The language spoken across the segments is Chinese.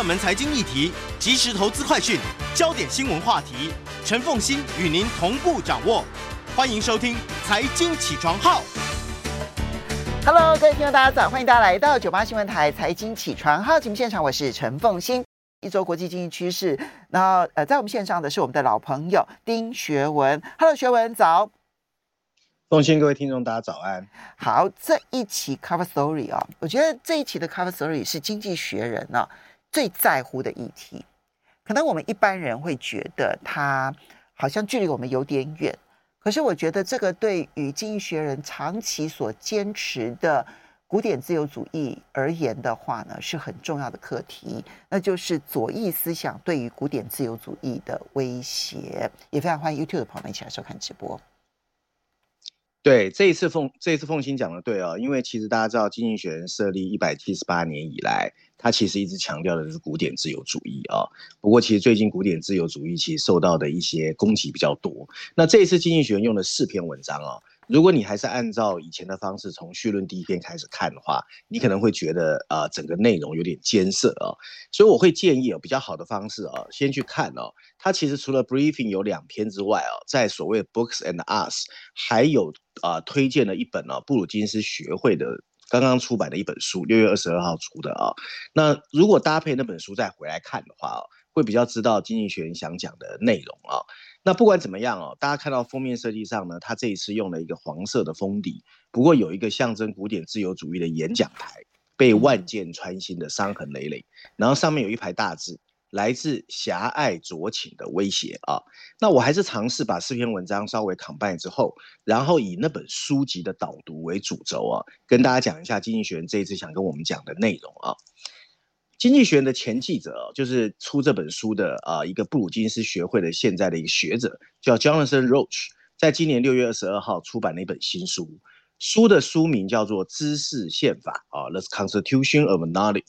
热门财经议题、即时投资快讯、焦点新闻话题，陈凤欣与您同步掌握。欢迎收听《财经起床号》。Hello，各位听众，大家早！欢迎大家来到九八新闻台《财经起床号》节目现场，我是陈凤欣。一周国际经济趋势，然后呃，在我们线上的是我们的老朋友丁学文。Hello，学文早。凤馨，各位听众，大家早安。好，这一期 Cover Story 啊，我觉得这一期的 Cover Story 是《经济学人》呢最在乎的议题。可能我们一般人会觉得它好像距离我们有点远。可是我觉得这个对于经济学人长期所坚持的古典自由主义而言的话呢，是很重要的课题，那就是左翼思想对于古典自由主义的威胁。也非常欢迎 YouTube 的朋友们一起来收看直播。对，这一次凤这一次凤馨讲的对哦，因为其实大家知道，经济学人设立一百七十八年以来。他其实一直强调的是古典自由主义啊，不过其实最近古典自由主义其实受到的一些攻击比较多。那这一次经济学人用了四篇文章啊，如果你还是按照以前的方式从绪论第一篇开始看的话，你可能会觉得啊整个内容有点艰涩啊，所以我会建议啊比较好的方式啊，先去看哦。它其实除了 briefing 有两篇之外啊，在所谓 books and us 还有啊推荐了一本啊布鲁金斯学会的。刚刚出版的一本书，六月二十二号出的啊。那如果搭配那本书再回来看的话啊，会比较知道经济学人想讲的内容啊。那不管怎么样哦，大家看到封面设计上呢，他这一次用了一个黄色的封底，不过有一个象征古典自由主义的演讲台，被万箭穿心的伤痕累累，然后上面有一排大字。来自狭隘酌情的威胁啊！那我还是尝试把四篇文章稍微 combine 之后，然后以那本书籍的导读为主轴啊，跟大家讲一下经济学人这一次想跟我们讲的内容啊。经济学的前记者就是出这本书的啊，一个布鲁金斯学会的现在的一个学者，叫 Jonathan Roach，在今年六月二十二号出版了一本新书，书的书名叫做《知识宪法》啊，《The Constitution of Knowledge》，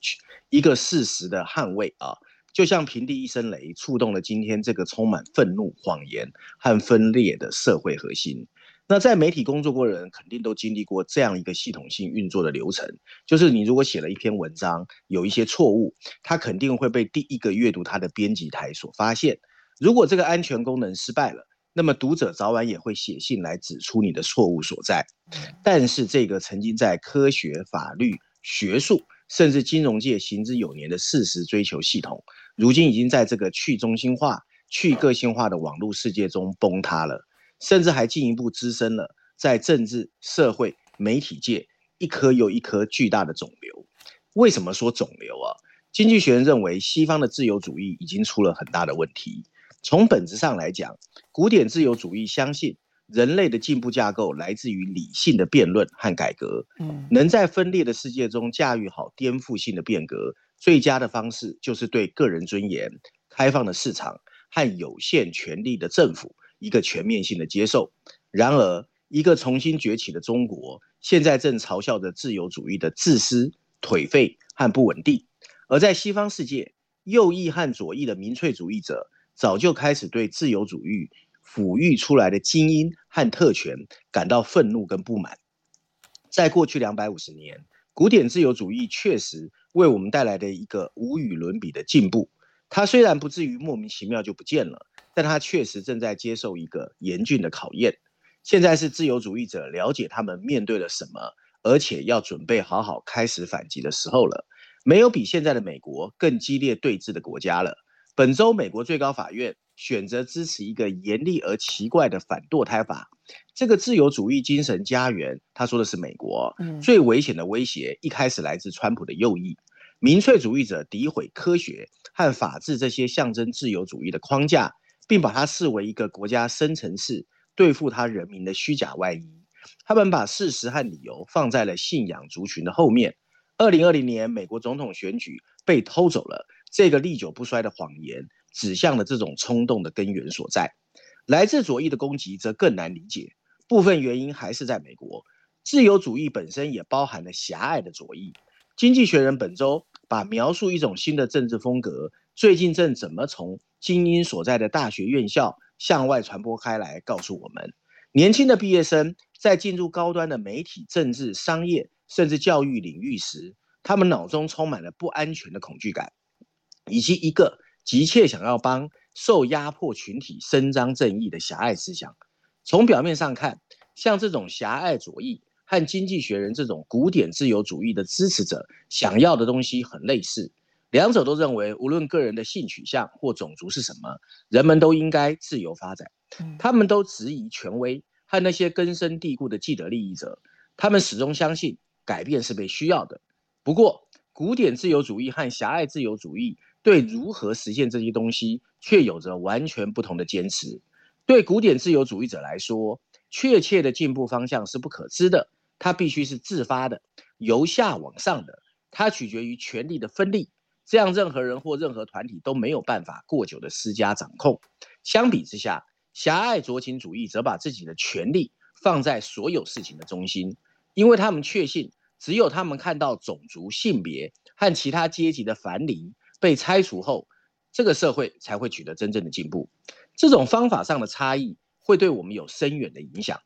一个事实的捍卫啊。就像平地一声雷，触动了今天这个充满愤怒、谎言和分裂的社会核心。那在媒体工作过的人，肯定都经历过这样一个系统性运作的流程，就是你如果写了一篇文章，有一些错误，它肯定会被第一个阅读它的编辑台所发现。如果这个安全功能失败了，那么读者早晚也会写信来指出你的错误所在。但是这个曾经在科学、法律、学术，甚至金融界行之有年的事实追求系统，如今已经在这个去中心化、去个性化的网络世界中崩塌了，甚至还进一步滋生了在政治、社会、媒体界一颗又一颗巨大的肿瘤。为什么说肿瘤啊？经济学人认为，西方的自由主义已经出了很大的问题。从本质上来讲，古典自由主义相信。人类的进步架构来自于理性的辩论和改革。嗯，能在分裂的世界中驾驭好颠覆性的变革，最佳的方式就是对个人尊严、开放的市场和有限权力的政府一个全面性的接受。然而，一个重新崛起的中国，现在正嘲笑着自由主义的自私、颓废和不稳定。而在西方世界，右翼和左翼的民粹主义者早就开始对自由主义。抚育出来的精英和特权感到愤怒跟不满。在过去两百五十年，古典自由主义确实为我们带来的一个无与伦比的进步。它虽然不至于莫名其妙就不见了，但他确实正在接受一个严峻的考验。现在是自由主义者了解他们面对了什么，而且要准备好好开始反击的时候了。没有比现在的美国更激烈对峙的国家了。本周，美国最高法院。选择支持一个严厉而奇怪的反堕胎法，这个自由主义精神家园，他说的是美国，最危险的威胁一开始来自川普的右翼，民粹主义者诋毁科学和法治这些象征自由主义的框架，并把它视为一个国家深层次对付他人民的虚假外衣。他们把事实和理由放在了信仰族群的后面，二零二零年美国总统选举被偷走了，这个历久不衰的谎言指向了这种冲动的根源所在。来自左翼的攻击则更难理解，部分原因还是在美国。自由主义本身也包含了狭隘的左翼。经济学人本周把描述一种新的政治风格，最近正怎么从精英所在的大学院校向外传播开来，告诉我们：年轻的毕业生在进入高端的媒体、政治、商业甚至教育领域时，他们脑中充满了不安全的恐惧感，以及一个急切想要帮受压迫群体伸张正义的狭隘思想。从表面上看，像这种狭隘左翼。和经济学人这种古典自由主义的支持者想要的东西很类似，两者都认为，无论个人的性取向或种族是什么，人们都应该自由发展。他们都质疑权威和那些根深蒂固的既得利益者，他们始终相信改变是被需要的。不过，古典自由主义和狭隘自由主义对如何实现这些东西却有着完全不同的坚持。对古典自由主义者来说，确切的进步方向是不可知的。它必须是自发的，由下往上的，它取决于权力的分立，这样任何人或任何团体都没有办法过久的施加掌控。相比之下，狭隘酌情主义则把自己的权力放在所有事情的中心，因为他们确信，只有他们看到种族、性别和其他阶级的藩篱被拆除后，这个社会才会取得真正的进步。这种方法上的差异会对我们有深远的影响。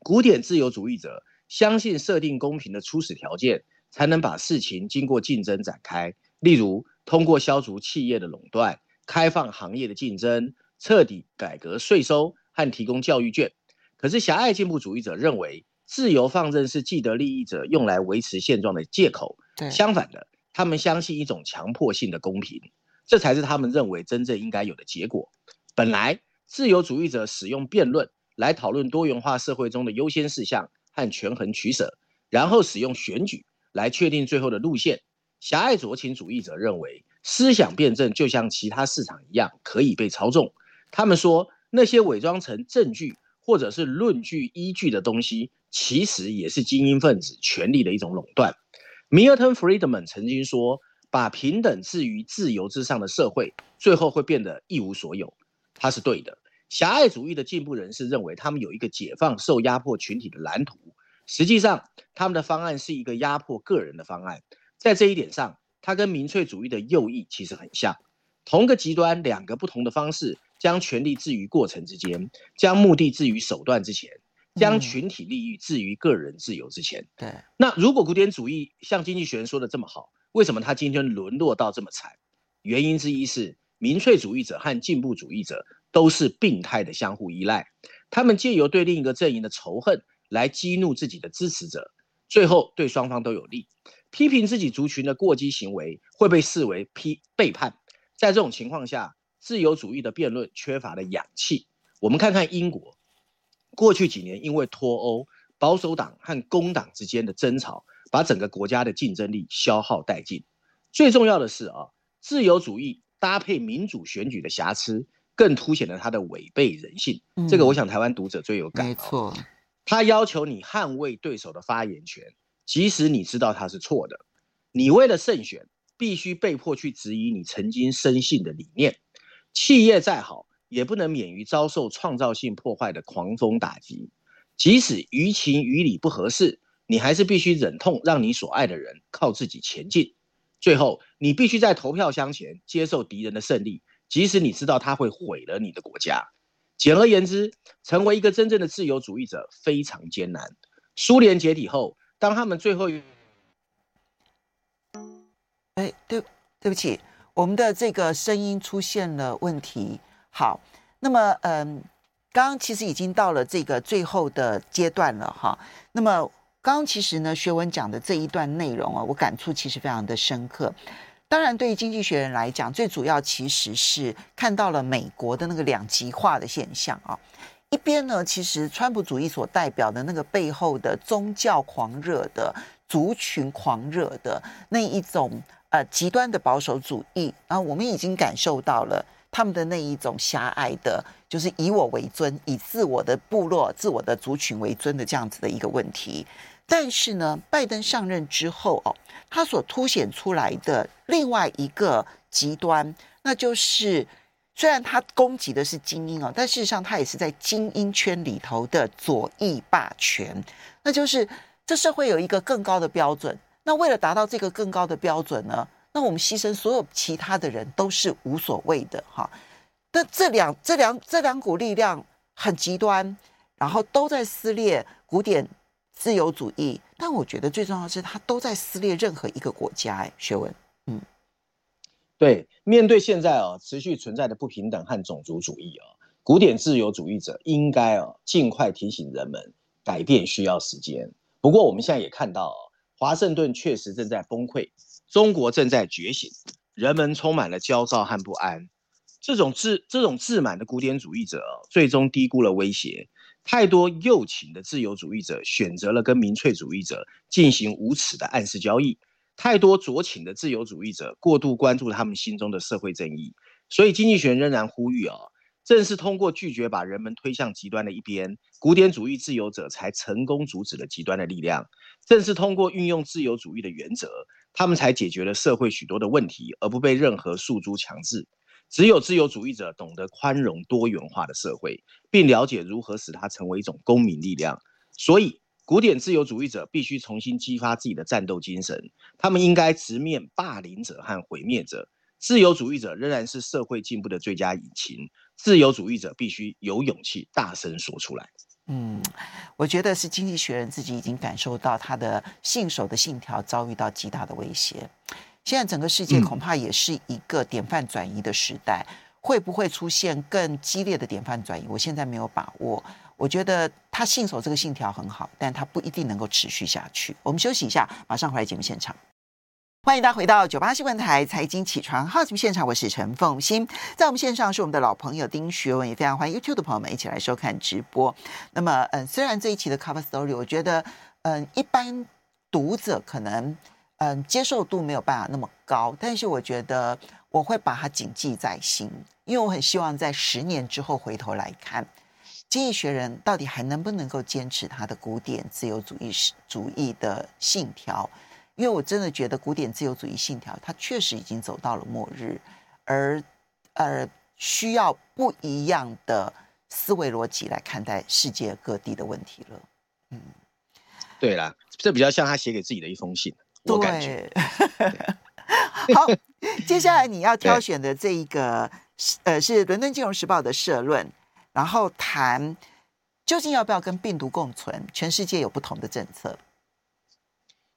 古典自由主义者。相信设定公平的初始条件，才能把事情经过竞争展开。例如，通过消除企业的垄断、开放行业的竞争、彻底改革税收和提供教育券。可是，狭隘进步主义者认为，自由放任是既得利益者用来维持现状的借口。相反的，他们相信一种强迫性的公平，这才是他们认为真正应该有的结果。本来，自由主义者使用辩论来讨论多元化社会中的优先事项。和权衡取舍，然后使用选举来确定最后的路线。狭隘酌情主义者认为，思想辩证就像其他市场一样可以被操纵。他们说，那些伪装成证据或者是论据依据的东西，其实也是精英分子权力的一种垄断。Milton Friedman 曾经说，把平等置于自由之上的社会，最后会变得一无所有。他是对的。狭隘主义的进步人士认为，他们有一个解放受压迫群体的蓝图。实际上，他们的方案是一个压迫个人的方案。在这一点上，它跟民粹主义的右翼其实很像。同个极端，两个不同的方式，将权力置于过程之间，将目的置于手段之前，将群体利益置于个人自由之前。对。那如果古典主义像经济学人说的这么好，为什么他今天沦落到这么惨？原因之一是民粹主义者和进步主义者。都是病态的相互依赖，他们借由对另一个阵营的仇恨来激怒自己的支持者，最后对双方都有利。批评自己族群的过激行为会被视为批背叛。在这种情况下，自由主义的辩论缺乏了氧气。我们看看英国，过去几年因为脱欧，保守党和工党之间的争吵，把整个国家的竞争力消耗殆尽。最重要的是啊，自由主义搭配民主选举的瑕疵。更凸显了他的违背人性，嗯，这个我想台湾读者最有感。没错，他要求你捍卫对手的发言权，即使你知道他是错的。你为了胜选，必须被迫去质疑你曾经深信的理念。企业再好，也不能免于遭受创造性破坏的狂风打击。即使于情于理不合适，你还是必须忍痛让你所爱的人靠自己前进。最后，你必须在投票箱前接受敌人的胜利。即使你知道他会毁了你的国家，简而言之，成为一个真正的自由主义者非常艰难。苏联解体后，当他们最后，哎，对，对不起，我们的这个声音出现了问题。好，那么，嗯，刚刚其实已经到了这个最后的阶段了哈。那么，刚刚其实呢，学文讲的这一段内容啊，我感触其实非常的深刻。当然，对于经济学人来讲，最主要其实是看到了美国的那个两极化的现象啊。一边呢，其实川普主义所代表的那个背后的宗教狂热的、族群狂热的那一种呃极端的保守主义啊，我们已经感受到了他们的那一种狭隘的，就是以我为尊、以自我的部落、自我的族群为尊的这样子的一个问题。但是呢，拜登上任之后哦，他所凸显出来的另外一个极端，那就是虽然他攻击的是精英哦，但事实上他也是在精英圈里头的左翼霸权。那就是这社会有一个更高的标准，那为了达到这个更高的标准呢，那我们牺牲所有其他的人都是无所谓的哈。那这两这两这两股力量很极端，然后都在撕裂古典自由主义，但我觉得最重要的是，它都在撕裂任何一个国家。哎，学文，对，面对现在啊持续存在的不平等和种族主义啊，古典自由主义者应该啊尽快提醒人们，改变需要时间。不过我们现在也看到啊，华盛顿确实正在崩溃，中国正在觉醒，人们充满了焦躁和不安。这种自这种自满的古典主义者最终低估了威胁。太多右倾的自由主义者选择了跟民粹主义者进行无耻的暗示交易，太多酌情的自由主义者过度关注他们心中的社会正义，所以经济学仍然呼吁啊，正是通过拒绝把人们推向极端的一边，古典主义自由者才成功阻止了极端的力量，正是通过运用自由主义的原则，他们才解决了社会许多的问题，而不被任何诉诸强制。只有自由主义者懂得宽容多元化的社会，并了解如何使它成为一种公民力量。所以，古典自由主义者必须重新激发自己的战斗精神。他们应该直面霸凌者和毁灭者。自由主义者仍然是社会进步的最佳引擎。自由主义者必须有勇气大声说出来。嗯，我觉得是《经济学人》自己已经感受到他的信守的信条遭遇到极大的威胁。现在整个世界恐怕也是一个典范转移的时代，嗯、会不会出现更激烈的典范转移？我现在没有把握。我觉得他信守这个信条很好，但他不一定能够持续下去。我们休息一下，马上回来节目现场。欢迎大家回到九八新闻台财经起床号节目现场，我是陈凤馨，在我们线上是我们的老朋友丁学文，也非常欢迎 YouTube 的朋友们一起来收看直播。那么，嗯，虽然这一期的 Cover Story，我觉得，嗯，一般读者可能。嗯，接受度没有办法那么高，但是我觉得我会把它谨记在心，因为我很希望在十年之后回头来看，《经济学人》到底还能不能够坚持他的古典自由主义主义的信条？因为我真的觉得古典自由主义信条，它确实已经走到了末日，而呃需要不一样的思维逻辑来看待世界各地的问题了。嗯，对啦，这比较像他写给自己的一封信。我感觉，好，接下来你要挑选的这一个，呃，是伦敦金融时报的社论，然后谈究竟要不要跟病毒共存？全世界有不同的政策。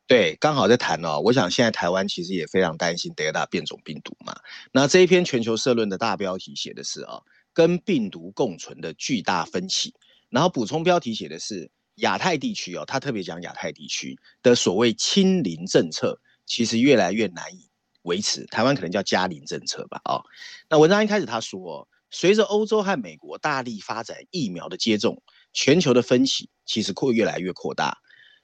对，刚好在谈哦。我想现在台湾其实也非常担心德尔塔变种病毒嘛。那这一篇全球社论的大标题写的是啊，跟病毒共存的巨大分歧，然后补充标题写的是。亚太地区哦，他特别讲亚太地区的所谓清零政策，其实越来越难以维持。台湾可能叫加零政策吧。哦，那文章一开始他说，随着欧洲和美国大力发展疫苗的接种，全球的分歧其实扩越来越扩大。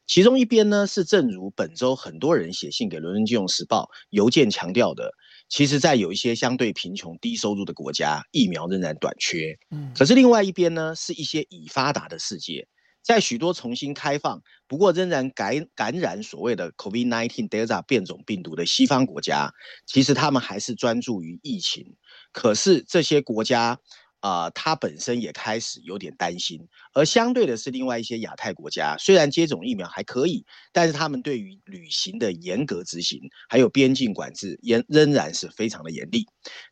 其中一边呢，是正如本周很多人写信给《伦敦金融时报》邮件强调的，其实，在有一些相对贫穷、低收入的国家，疫苗仍然短缺。嗯，可是另外一边呢，是一些已发达的世界。在许多重新开放，不过仍然感感染所谓的 COVID-19 Delta 变种病毒的西方国家，其实他们还是专注于疫情。可是这些国家啊，它、本身也开始有点担心。而相对的是，另外一些亚太国家，虽然接种疫苗还可以，但是他们对于旅行的严格执行，还有边境管制，仍仍然是非常的严厉。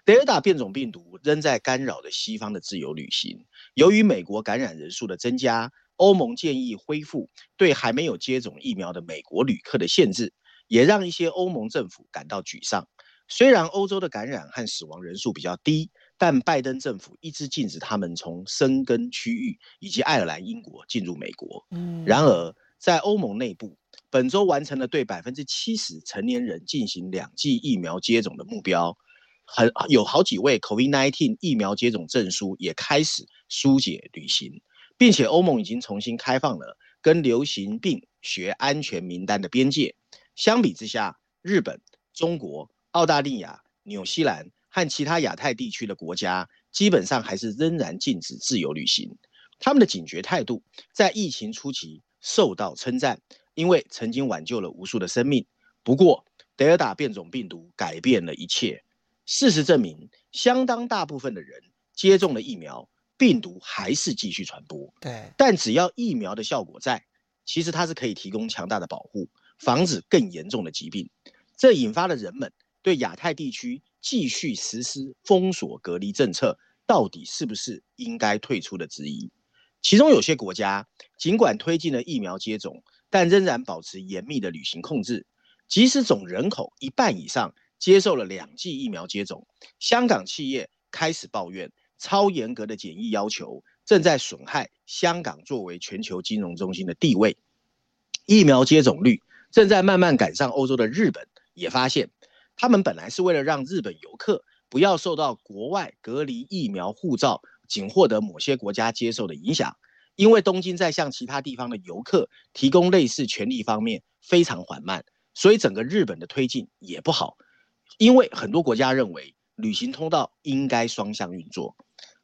Delta 变种病毒仍在干扰着西方的自由旅行。由于美国感染人数的增加。欧盟建议恢复对还没有接种疫苗的美国旅客的限制，也让一些欧盟政府感到沮丧。虽然欧洲的感染和死亡人数比较低，但拜登政府一直禁止他们从生根区域以及爱尔兰、英国进入美国。嗯然而，在欧盟内部，本周完成了对百分之七十成年人进行两剂疫苗接种的目标。很有好几位 COVID-19 疫苗接种证书也开始疏解旅行。并且欧盟已经重新开放了跟流行病学安全名单的边界。相比之下，日本、中国、澳大利亚、纽西兰和其他亚太地区的国家，基本上还是仍然禁止自由旅行。他们的警觉态度在疫情初期受到称赞，因为曾经挽救了无数的生命。不过，德尔塔变种病毒改变了一切。事实证明，相当大部分的人接种了疫苗，病毒还是继续传播。对，但只要疫苗的效果在，其实它是可以提供强大的保护，防止更严重的疾病。这引发了人们对亚太地区继续实施封锁隔离政策到底是不是应该退出的质疑。其中有些国家尽管推进了疫苗接种，但仍然保持严密的旅行控制。即使总人口一半以上接受了两剂疫苗接种，香港企业开始抱怨超严格的检疫要求正在损害香港作为全球金融中心的地位。疫苗接种率正在慢慢赶上欧洲的日本，也发现他们本来是为了让日本游客不要受到国外隔离疫苗护照。仅获得某些国家接受的影响，因为东京在向其他地方的游客提供类似权利方面非常缓慢，所以整个日本的推进也不好。因为很多国家认为旅行通道应该双向运作。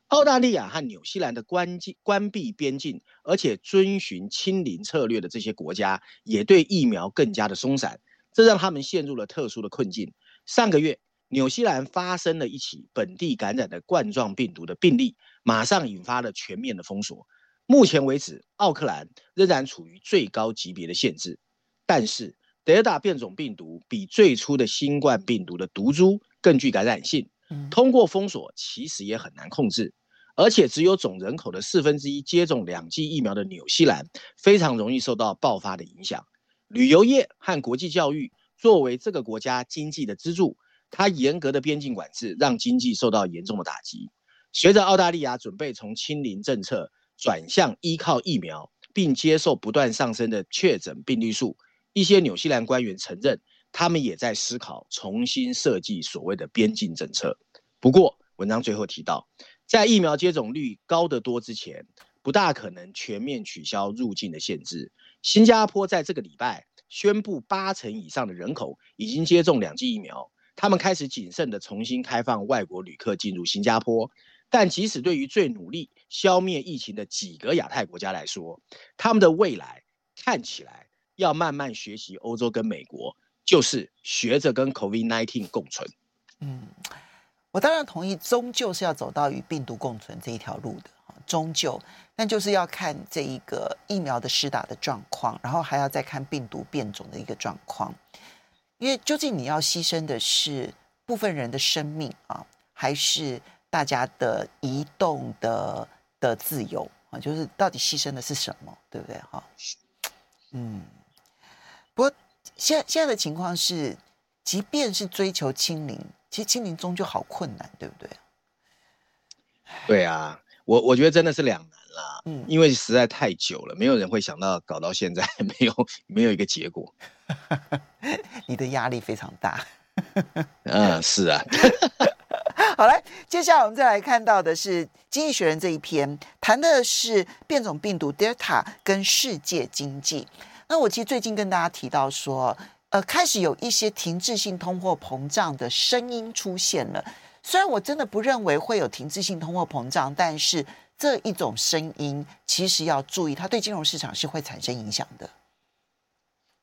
澳大利亚和纽西兰的关禁关闭边境，而且遵循清零策略的这些国家，也对疫苗更加的松散，这让他们陷入了特殊的困境。上个月，纽西兰发生了一起本地感染的冠状病毒的病例，马上引发了全面的封锁。目前为止，奥克兰仍然处于最高级别的限制。但是，德尔塔变种病毒比最初的新冠病毒的毒株更具感染性，通过封锁其实也很难控制。而且，只有总人口的四分之一接种两剂疫苗的纽西兰，非常容易受到爆发的影响。旅游业和国际教育作为这个国家经济的支柱。它严格的边境管制让经济受到严重的打击。随着澳大利亚准备从清零政策转向依靠疫苗，并接受不断上升的确诊病例数，一些纽西兰官员承认，他们也在思考重新设计所谓的边境政策。不过，文章最后提到，在疫苗接种率高得多之前，不大可能全面取消入境的限制。新加坡在这个礼拜宣布，八成以上的人口已经接种两剂疫苗。他们开始谨慎地重新开放外国旅客进入新加坡，但即使对于最努力消灭疫情的几个亚太国家来说，他们的未来看起来要慢慢学习欧洲跟美国，就是学着跟 COVID-19 共存。嗯，我当然同意，终究是要走到与病毒共存这一条路的，终究，但就是要看这一个疫苗的施打的状况，然后还要再看病毒变种的一个状况。因为究竟你要牺牲的是部分人的生命啊，还是大家的移动的的自由啊？就是到底牺牲的是什么，对不对？哈，嗯。不过现在现在的情况是，即便是追求清零，其实清零终究好困难，对不对？对啊，我我觉得真的是两难啦。嗯，因为实在太久了，没有人会想到搞到现在 没有没有一个结果。你的压力非常大。嗯，是啊。好来，接下来我们再来看到的是《经济学人》这一篇，谈的是变种病毒 Delta 跟世界经济。那我其实最近跟大家提到说，呃，开始有一些停滞性通货膨胀的声音出现了。虽然我真的不认为会有停滞性通货膨胀，但是这一种声音其实要注意，它对金融市场是会产生影响的。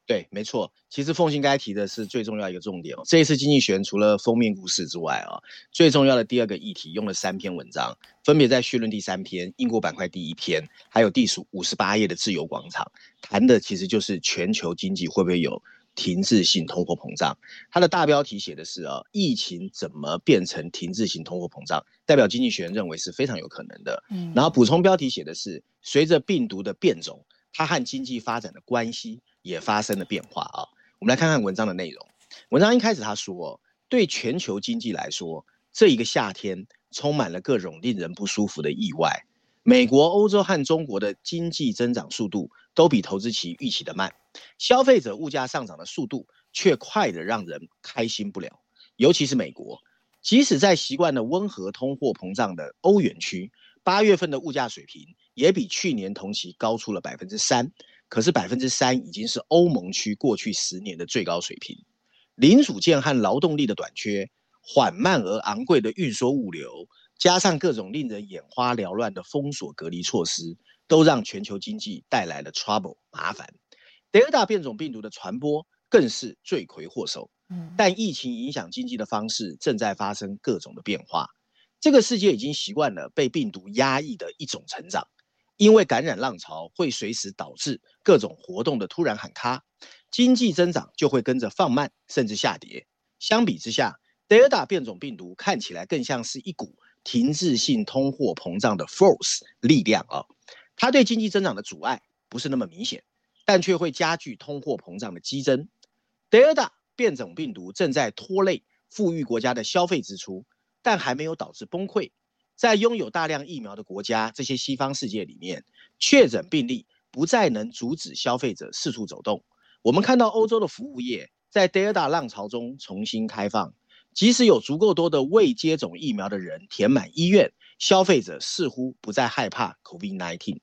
对，没错。其实凤馨刚才提的是最重要一个重点哦。这一次经济学人除了封面故事之外啊，最重要的第二个议题用了三篇文章，分别在序论第三篇、英国板块第一篇，还有第五十八页的自由广场，谈的其实就是全球经济会不会有停滞性通货膨胀。它的大标题写的是啊，疫情怎么变成停滞性通货膨胀？代表经济学人认为是非常有可能的。嗯，然后补充标题写的是，随着病毒的变种，它和经济发展的关系。也发生了变化啊！我们来看看文章的内容。文章一开始他说，对全球经济来说，这一个夏天充满了各种令人不舒服的意外。美国、欧洲和中国的经济增长速度都比投资期预期的慢，消费者物价上涨的速度却快得让人开心不了。尤其是美国，即使在习惯了温和通货膨胀的欧元区，八月份的物价水平也比去年同期高出了百分之三。可是百分之三已经是欧盟区过去十年的最高水平，零组件和劳动力的短缺，缓慢而昂贵的运输物流，加上各种令人眼花缭乱的封锁隔离措施，都让全球经济带来了 trouble 麻烦。德尔塔变种病毒的传播更是罪魁祸首。但疫情影响经济的方式正在发生各种的变化。这个世界已经习惯了被病毒压抑的一种成长，因为感染浪潮会随时导致各种活动的突然喊卡，经济增长就会跟着放慢甚至下跌。相比之下，德尔塔变种病毒看起来更像是一股停滞性通货膨胀的 force 力量啊，它对经济增长的阻碍不是那么明显，但却会加剧通货膨胀的激增。德尔塔变种病毒正在拖累富裕国家的消费支出。但还没有导致崩溃。在拥有大量疫苗的国家，这些西方世界里面，确诊病例不再能阻止消费者四处走动。我们看到欧洲的服务业在 Delta 浪潮中重新开放，即使有足够多的未接种疫苗的人填满医院，消费者似乎不再害怕 COVID-19。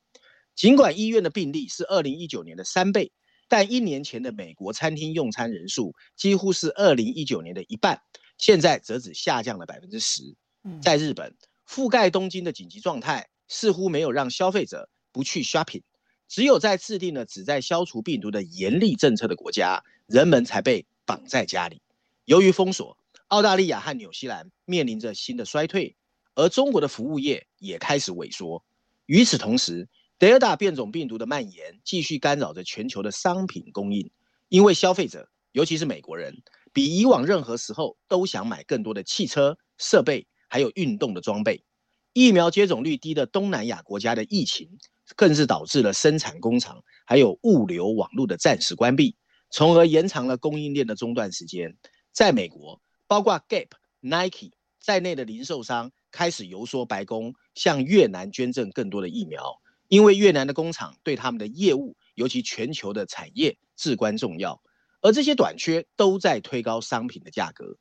尽管医院的病例是二零一九年的三倍，但一年前的美国餐厅用餐人数几乎是二零一九年的一半。现在则只下降了百分之十。在日本，覆盖东京的紧急状态似乎没有让消费者不去 shopping，只有在制定了旨在消除病毒的严厉政策的国家，人们才被绑在家里。由于封锁，澳大利亚和纽西兰面临着新的衰退，而中国的服务业也开始萎缩。与此同时，德尔塔变种病毒的蔓延继续干扰着全球的商品供应，因为消费者，尤其是美国人。比以往任何时候都想买更多的汽车设备，还有运动的装备。疫苗接种率低的东南亚国家的疫情，更是导致了生产工厂还有物流网络的暂时关闭，从而延长了供应链的中断时间。在美国，包括 Gap、Nike 在内的零售商开始游说白宫向越南捐赠更多的疫苗，因为越南的工厂对他们的业务，尤其全球的产业至关重要。而这些短缺都在推高商品的价格。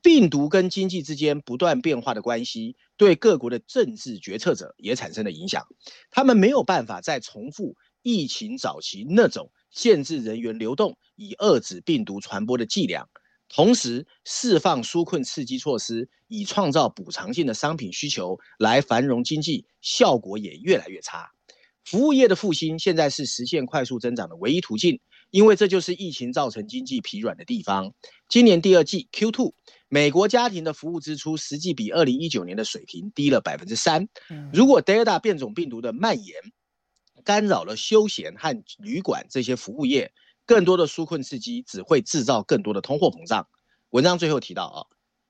病毒跟经济之间不断变化的关系，对各国的政治决策者也产生了影响。他们没有办法再重复疫情早期那种限制人员流动以遏制病毒传播的伎俩，同时释放纾困刺激措施以创造补偿性的商品需求来繁荣经济，效果也越来越差。服务业的复兴现在是实现快速增长的唯一途径。因为这就是疫情造成经济疲软的地方。今年第二季 Q2，美国家庭的服务支出实际比二零一九年的水平低了百分之三。如果 Delta 变种病毒的蔓延干扰了休闲和旅馆这些服务业，更多的纾困刺激只会制造更多的通货膨胀。文章最后提到啊，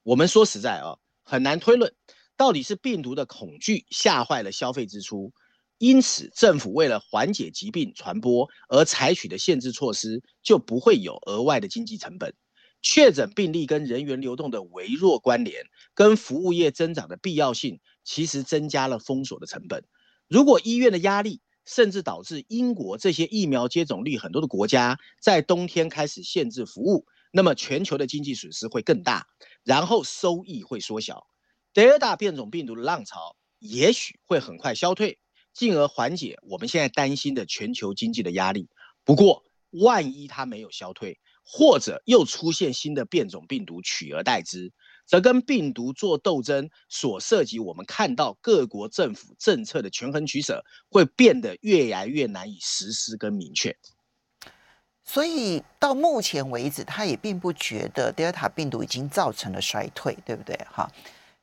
我们说实在啊，很难推论到底是病毒的恐惧吓坏了消费支出。因此，政府为了缓解疾病传播而采取的限制措施，就不会有额外的经济成本。确诊病例跟人员流动的微弱关联，跟服务业增长的必要性，其实增加了封锁的成本。如果医院的压力，甚至导致英国这些疫苗接种率很多的国家在冬天开始限制服务，那么全球的经济损失会更大，然后收益会缩小。德尔塔变种病毒的浪潮也许会很快消退。进而缓解我们现在担心的全球经济的压力。不过，万一它没有消退，或者又出现新的变种病毒取而代之，则跟病毒做斗争所涉及，我们看到各国政府政策的权衡取舍，会变得越来越难以实施跟明确。所以到目前为止，他也并不觉得德尔塔病毒已经造成了衰退，对不对？哈，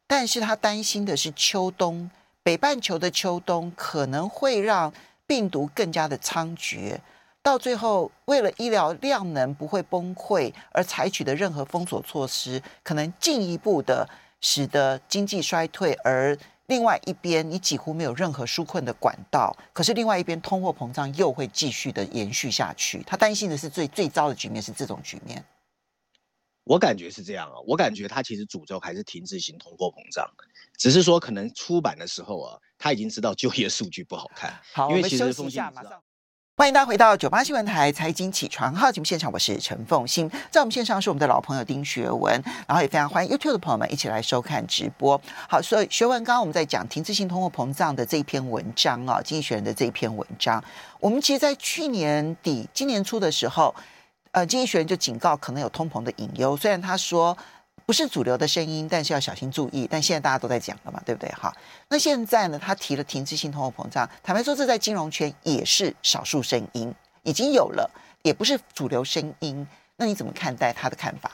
但是他担心的是秋冬。北半球的秋冬可能会让病毒更加的猖獗，到最后为了医疗量能不会崩溃而采取的任何封锁措施，可能进一步的使得经济衰退，而另外一边你几乎没有任何纾困的管道，可是另外一边通货膨胀又会继续的延续下去。他担心的是最最糟的局面是这种局面。我感觉是这样啊，我感觉他其实诅咒还是停滞型通货膨胀，只是说可能出版的时候啊，他已经知道就业数据不好看。好，因为其实我们休息一下，马上欢迎大家回到九八新闻台财经起床号节目现场，我是陈凤欣，在我们线上是我们的老朋友丁学文，然后也非常欢迎 YouTube 的朋友们一起来收看直播。好，所以学文刚刚我们在讲停滞性通货膨胀的这一篇文章啊，经济学人的这一篇文章，我们其实，在去年底、今年初的时候。呃，经济学人就警告可能有通膨的隐忧，虽然他说不是主流的声音，但是要小心注意。但现在大家都在讲了嘛，对不对？哈，那现在呢，他提了停滞性通货膨胀，坦白说，这在金融圈也是少数声音，已经有了也不是主流声音。那你怎么看待他的看法？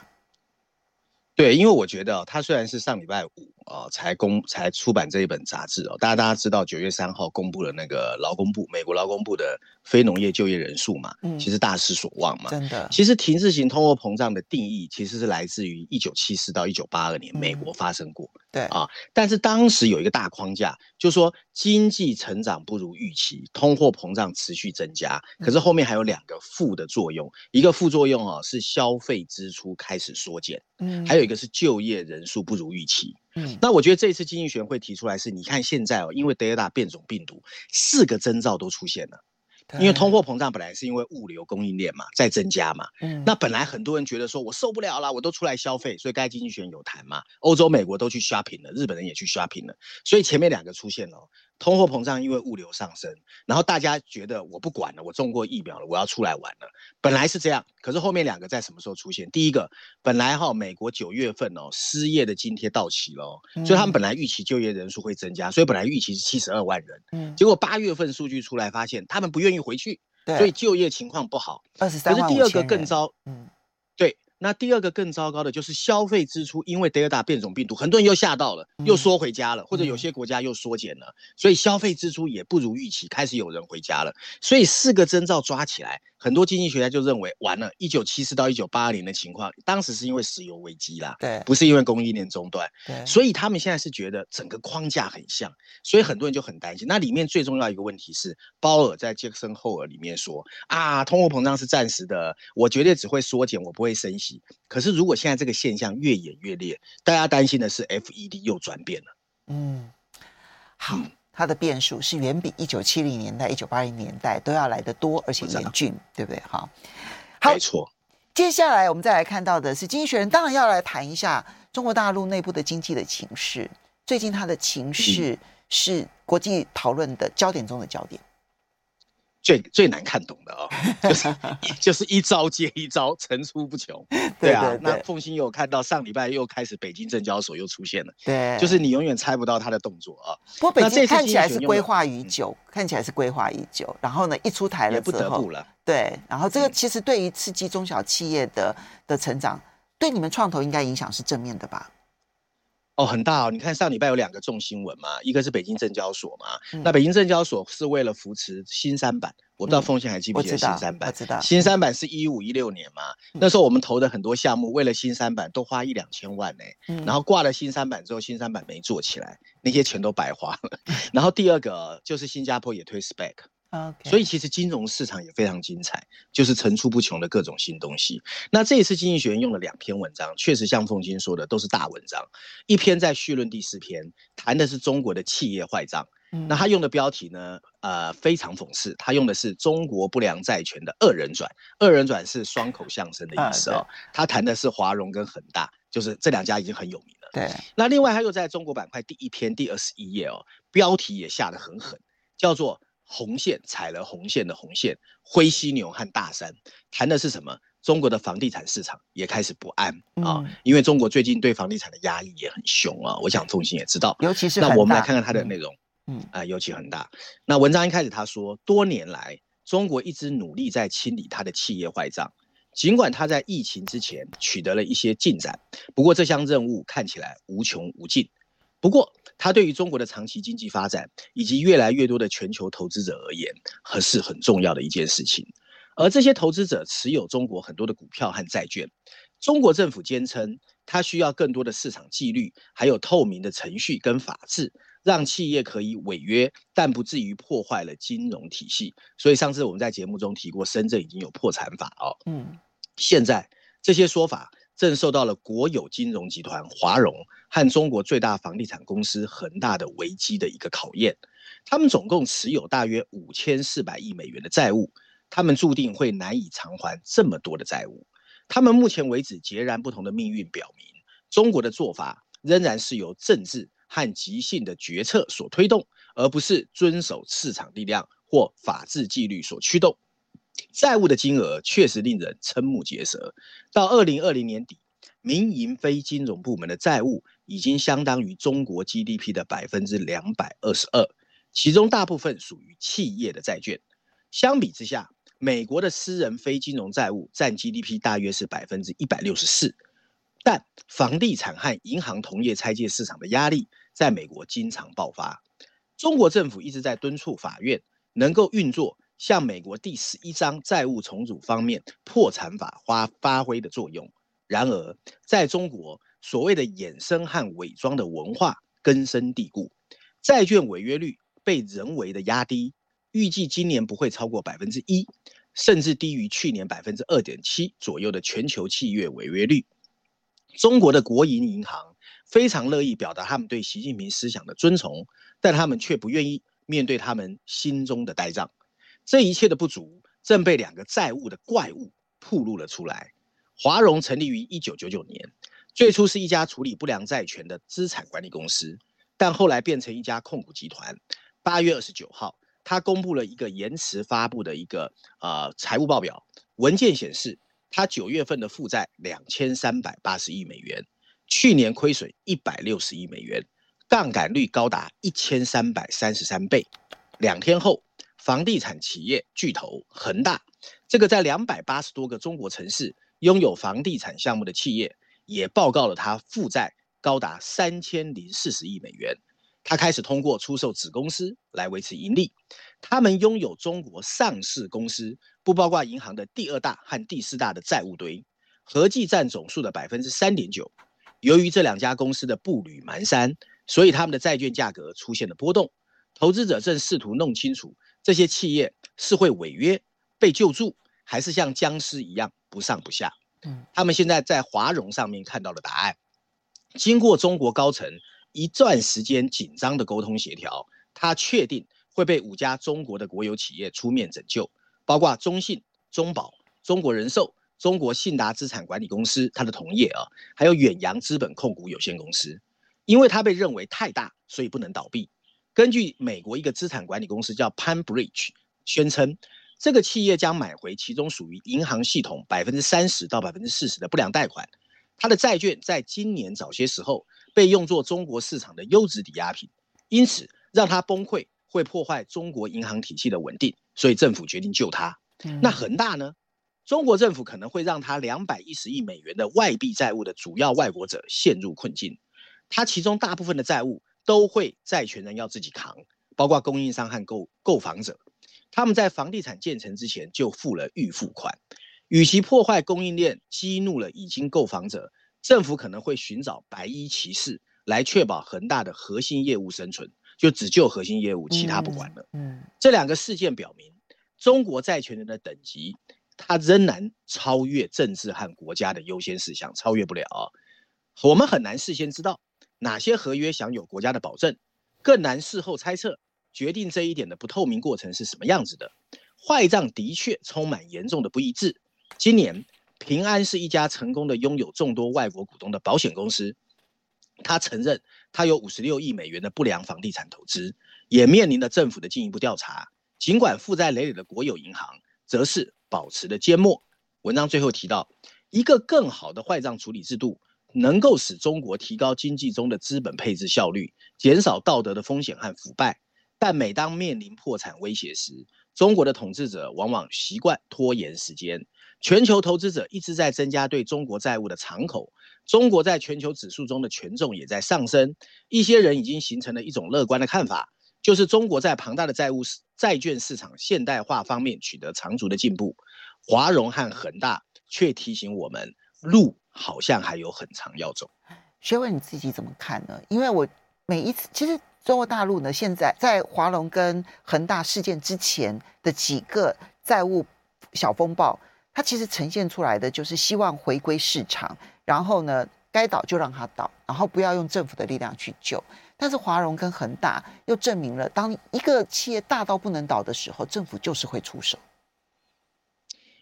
对，因为我觉得他虽然是上礼拜五、呃、才公才出版这一本杂志哦，大家大家知道九月三号公布了那个劳工部美国劳工部的非农业就业人数嘛，嗯，其实大失所望嘛，真的。其实停滞型通货膨胀的定义其实是来自于一九七四到一九八二年美国发生过，嗯、对啊，但是当时有一个大框架，就是说经济成长不如预期，通货膨胀持续增加，可是后面还有两个负的作用，嗯、一个副作用啊是消费支出开始缩减，嗯，还有一个是就业人数不如预期。嗯，那我觉得这一次经济学人会提出来是，你看现在哦，因为德尔塔变种病毒，四个征兆都出现了。因为通货膨胀本来是因为物流供应链嘛在增加嘛，嗯，那本来很多人觉得说我受不了了，我都出来消费，所以该经济学人有谈嘛，欧洲、美国都去 shopping 了，日本人也去 shopping 了，所以前面两个出现了。通货膨胀因为物流上升，然后大家觉得我不管了，我中过疫苗了，我要出来玩了。本来是这样，可是后面两个在什么时候出现？第一个，本来哈美国九月份哦失业的津贴到期了，嗯，所以他们本来预期就业人数会增加，所以本来预期是七十二万人，嗯，结果八月份数据出来发现他们不愿意回去，所以就业情况不好。二十三万。可是第二个更糟，嗯，对。那第二个更糟糕的就是消费支出，因为德尔塔变种病毒，很多人又吓到了，又缩回家了，或者有些国家又缩减了，所以消费支出也不如预期，开始有人回家了。所以四个征兆抓起来。很多经济学家就认为，完了，一九七四到一九八二年的情况，当时是因为石油危机啦，对，不是因为供应链中断，对，所以他们现在是觉得整个框架很像，所以很多人就很担心。那里面最重要一个问题是，鲍尔在杰克森霍尔里面说啊，通货膨胀是暂时的，我绝对只会缩减，我不会升息。可是如果现在这个现象越演越烈，大家担心的是 FED 又转变了。嗯，好。嗯它的变数是远比一九七零年代、一九八零年代都要来得多，而且严峻，对不对？好，没错。接下来我们再来看到的是，经济学人当然要来谈一下中国大陆内部的经济的情势。最近它的情势是国际讨论的焦点中的焦点。最最难看懂的哦，就是就是一招接一招，层出不穷。对啊，对对对，那凤新有看到上礼拜又开始北京证交所又出现了，对，就是你永远猜不到他的动作啊。不过北京看起来是规划已久，看起来是规划已久。然后呢，一出台了之后，也不得不了。对，然后这个其实对于刺激中小企业的的成长，对你们创投应该影响是正面的吧？哦，很大哦！你看上礼拜有两个重新闻嘛，一个是北京证交所嘛，嗯、那北京证交所是为了扶持新三板，我不知道凤馨还记不记得新三板？我知道，我知道。新三板是一五一六年嘛，嗯、那时候我们投的很多项目，为了新三板都花一两千万呢、欸，嗯、然后挂了新三板之后，新三板没做起来，那些钱都白花了。然后第二个就是新加坡也推 SPAC。所以其实金融市场也非常精彩，就是层出不穷的各种新东西。那这一次经济学院用了两篇文章，确实像凤金说的，都是大文章。一篇在绪论第四篇，谈的是中国的企业坏账。嗯、那他用的标题呢，呃，非常讽刺。他用的是中国不良债权的二人转，二人转是双口相声的意思哦。他谈的是华融跟恒大，就是这两家已经很有名了。对。那另外他又在中国板块第一篇第二十一页哦，标题也下得很狠，叫做。红线踩了红线的红线，灰犀牛和大山谈的是什么？中国的房地产市场也开始不安啊，嗯、因为中国最近对房地产的压抑也很凶啊。我想凤馨也知道，尤其是那我们来看看它的内容，嗯啊、呃，尤其很大。那文章一开始他说，多年来中国一直努力在清理它的企业坏账，尽管它在疫情之前取得了一些进展，不过这项任务看起来无穷无尽。不过，它对于中国的长期经济发展以及越来越多的全球投资者而言，还是很重要的一件事情。而这些投资者持有中国很多的股票和债券。中国政府坚称，它需要更多的市场纪律，还有透明的程序跟法治，让企业可以违约，但不至于破坏了金融体系。所以上次我们在节目中提过，深圳已经有破产法哦。嗯，现在这些说法。正受到了国有金融集团华融和中国最大房地产公司恒大的危机的一个考验。他们总共持有大约五千四百亿美元的债务，他们注定会难以偿还这么多的债务。他们目前为止截然不同的命运表明，中国的做法仍然是由政治和即兴的决策所推动，而不是遵守市场力量或法治纪律所驱动。债务的金额确实令人瞠目结舌。到二零二零年底，民营非金融部门的债务已经相当于中国 GDP 的百分之两百二十二，其中大部分属于企业的债券。相比之下，美国的私人非金融债务占 GDP 大约是百分之一百六十四，但房地产和银行同业拆借市场的压力在美国经常爆发。中国政府一直在敦促法院能够运作像美国第十一章债务重组方面破产法发发挥的作用。然而，在中国，所谓的衍生和伪装的文化根深蒂固，债券违约率被人为的压低。预计今年不会超过百分之一，甚至低于去年百分之二点七左右的全球企业违约率。中国的国营银行非常乐意表达他们对习近平思想的尊崇，但他们却不愿意面对他们心中的呆账。这一切的不足正被两个债务的怪物暴露了出来。华融成立于一九九九年，最初是一家处理不良债权的资产管理公司，但后来变成一家控股集团。八月二十九号。他公布了一个延迟发布的一个呃财务报表，文件显示，他九月份的负债两千三百八十亿美元，去年亏损一百六十亿美元，杠杆率高达一千三百三十三倍。两天后，房地产企业巨头恒大，这个在两百八十多个中国城市拥有房地产项目的企业，也报告了他负债高达三千零四十亿美元。他开始通过出售子公司来维持盈利。他们拥有中国上市公司，不包括银行的第二大和第四大的债务堆，合计占总数的百分之三点九。由于这两家公司的步履蹒跚，所以他们的债券价格出现了波动。投资者正试图弄清楚这些企业是会违约被救助，还是像僵尸一样不上不下。他们现在在华融上面看到了答案。经过中国高层。一段时间紧张的沟通协调，他确定会被五家中国的国有企业出面拯救，包括中信、中保、中国人寿、中国信达资产管理公司，他的同业啊，还有远洋资本控股有限公司，因为他被认为太大，所以不能倒闭。根据美国一个资产管理公司叫 PineBridge 宣称，这个企业将买回其中属于银行系统百分之三十到百分之四十的不良贷款，它的债券在今年早些时候。被用作中国市场的优质抵押品，因此让它崩溃会破坏中国银行体系的稳定，所以政府决定救它。那恒大呢？中国政府可能会让它两百一十亿美元的外币债务的主要外国者陷入困境，它其中大部分的债务都会债权人要自己扛，包括供应商和购购房者，他们在房地产建成之前就付了预付款。与其破坏供应链，激怒了已经购房者。政府可能会寻找白衣骑士来确保恒大的核心业务生存，就只救核心业务，其他不管了。嗯，嗯，这两个事件表明，中国债权人的等级，它仍然超越政治和国家的优先事项，超越不了。我们很难事先知道哪些合约享有国家的保证，更难事后猜测决定这一点的不透明过程是什么样子的。坏账的确充满严重的不一致。今年。平安是一家成功的拥有众多外国股东的保险公司，他承认他有五十六亿美元的不良房地产投资，也面临了政府的进一步调查。尽管负债累累的国有银行则是保持了缄默。文章最后提到，一个更好的坏账处理制度能够使中国提高经济中的资本配置效率，减少道德的风险和腐败。但每当面临破产威胁时，中国的统治者往往习惯拖延时间。全球投资者一直在增加对中国债务的敞口，中国在全球指数中的权重也在上升。一些人已经形成了一种乐观的看法，就是中国在庞大的债务债券市场现代化方面取得长足的进步。华融和恒大却提醒我们，路好像还有很长要走。学伟你自己怎么看呢？因为我每一次，其实中国大陆呢，现在在华融跟恒大事件之前的几个债务小风暴。它其实呈现出来的就是希望回归市场，然后呢，该倒就让它倒，然后不要用政府的力量去救。但是华融跟恒大又证明了，当一个企业大到不能倒的时候，政府就是会出手。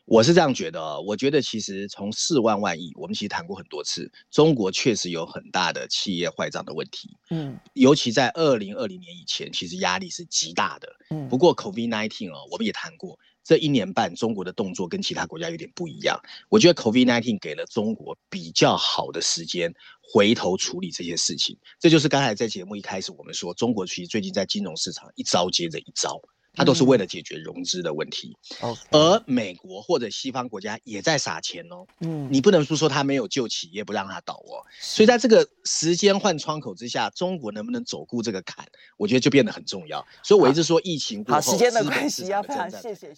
我是这样觉得，我觉得其实从四万万亿，我们其实谈过很多次，中国确实有很大的企业坏账的问题。嗯，尤其在二零二零年以前，其实压力是极大的。嗯，不过 COVID nineteen 哦，我们也谈过。这一年半，中国的动作跟其他国家有点不一样。我觉得 COVID nineteen 给了中国比较好的时间回头处理这些事情。这就是刚才在节目一开始我们说，中国其实最近在金融市场一招接着一招，它都是为了解决融资的问题。嗯、而美国或者西方国家也在撒钱哦。嗯，你不能说说他没有救企业不让他倒哦。所以在这个时间换窗口之下，中国能不能走过这个坎，我觉得就变得很重要。所以我一直说疫情过后，好，时间的关系要非常谢谢。